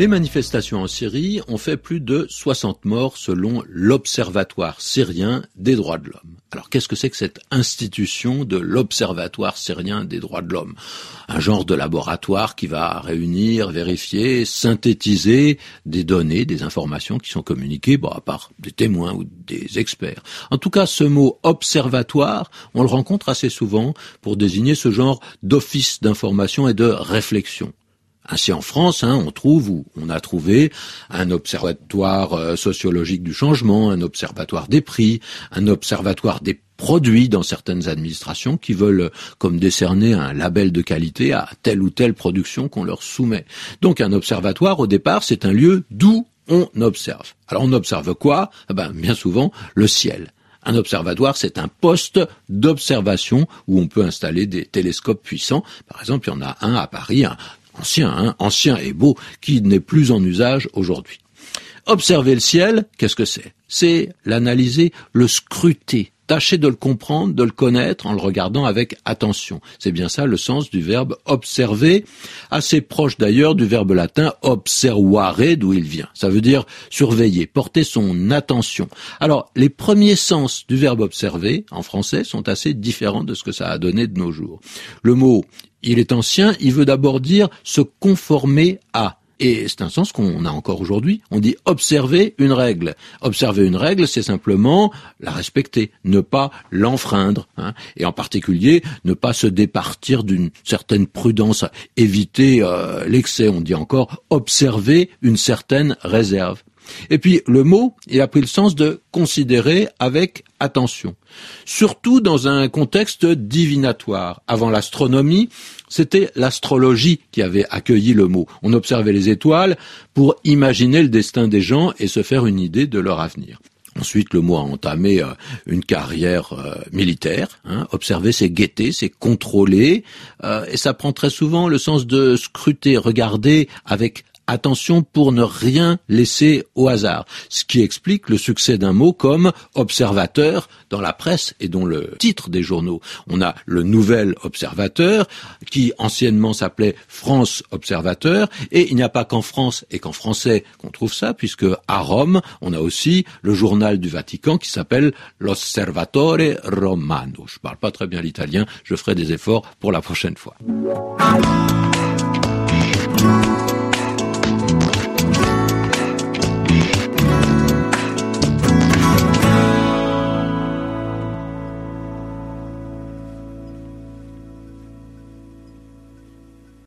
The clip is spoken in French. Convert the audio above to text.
Les manifestations en Syrie ont fait plus de 60 morts selon l'Observatoire syrien des droits de l'homme. Alors qu'est-ce que c'est que cette institution de l'Observatoire syrien des droits de l'homme? Un genre de laboratoire qui va réunir, vérifier, synthétiser des données, des informations qui sont communiquées, bon, à part des témoins ou des experts. En tout cas, ce mot observatoire, on le rencontre assez souvent pour désigner ce genre d'office d'information et de réflexion. Ainsi en France, hein, on trouve ou on a trouvé un observatoire euh, sociologique du changement, un observatoire des prix, un observatoire des produits dans certaines administrations qui veulent comme décerner un label de qualité à telle ou telle production qu'on leur soumet. Donc un observatoire au départ, c'est un lieu d'où on observe. Alors on observe quoi? Eh ben, Bien souvent le ciel. Un observatoire, c'est un poste d'observation où on peut installer des télescopes puissants. Par exemple, il y en a un à Paris, ancien, hein, ancien et beau, qui n'est plus en usage aujourd'hui. Observer le ciel, qu'est-ce que c'est? C'est l'analyser, le scruter, tâcher de le comprendre, de le connaître en le regardant avec attention. C'est bien ça le sens du verbe observer, assez proche d'ailleurs du verbe latin observare d'où il vient. Ça veut dire surveiller, porter son attention. Alors, les premiers sens du verbe observer en français sont assez différents de ce que ça a donné de nos jours. Le mot il est ancien, il veut d'abord dire se conformer à. Et c'est un sens qu'on a encore aujourd'hui. On dit observer une règle. Observer une règle, c'est simplement la respecter, ne pas l'enfreindre. Hein. Et en particulier, ne pas se départir d'une certaine prudence, éviter euh, l'excès. On dit encore observer une certaine réserve. Et puis le mot, il a pris le sens de considérer avec attention. Surtout dans un contexte divinatoire. Avant l'astronomie, c'était l'astrologie qui avait accueilli le mot. On observait les étoiles pour imaginer le destin des gens et se faire une idée de leur avenir. Ensuite, le mot a entamé euh, une carrière euh, militaire. Hein. Observer, c'est guetter, c'est contrôler, euh, et ça prend très souvent le sens de scruter, regarder avec attention pour ne rien laisser au hasard, ce qui explique le succès d'un mot comme observateur dans la presse et dont le titre des journaux. On a le Nouvel Observateur qui anciennement s'appelait France Observateur et il n'y a pas qu'en France et qu'en français qu'on trouve ça puisque à Rome, on a aussi le journal du Vatican qui s'appelle L'Osservatore Romano. Je parle pas très bien l'italien, je ferai des efforts pour la prochaine fois.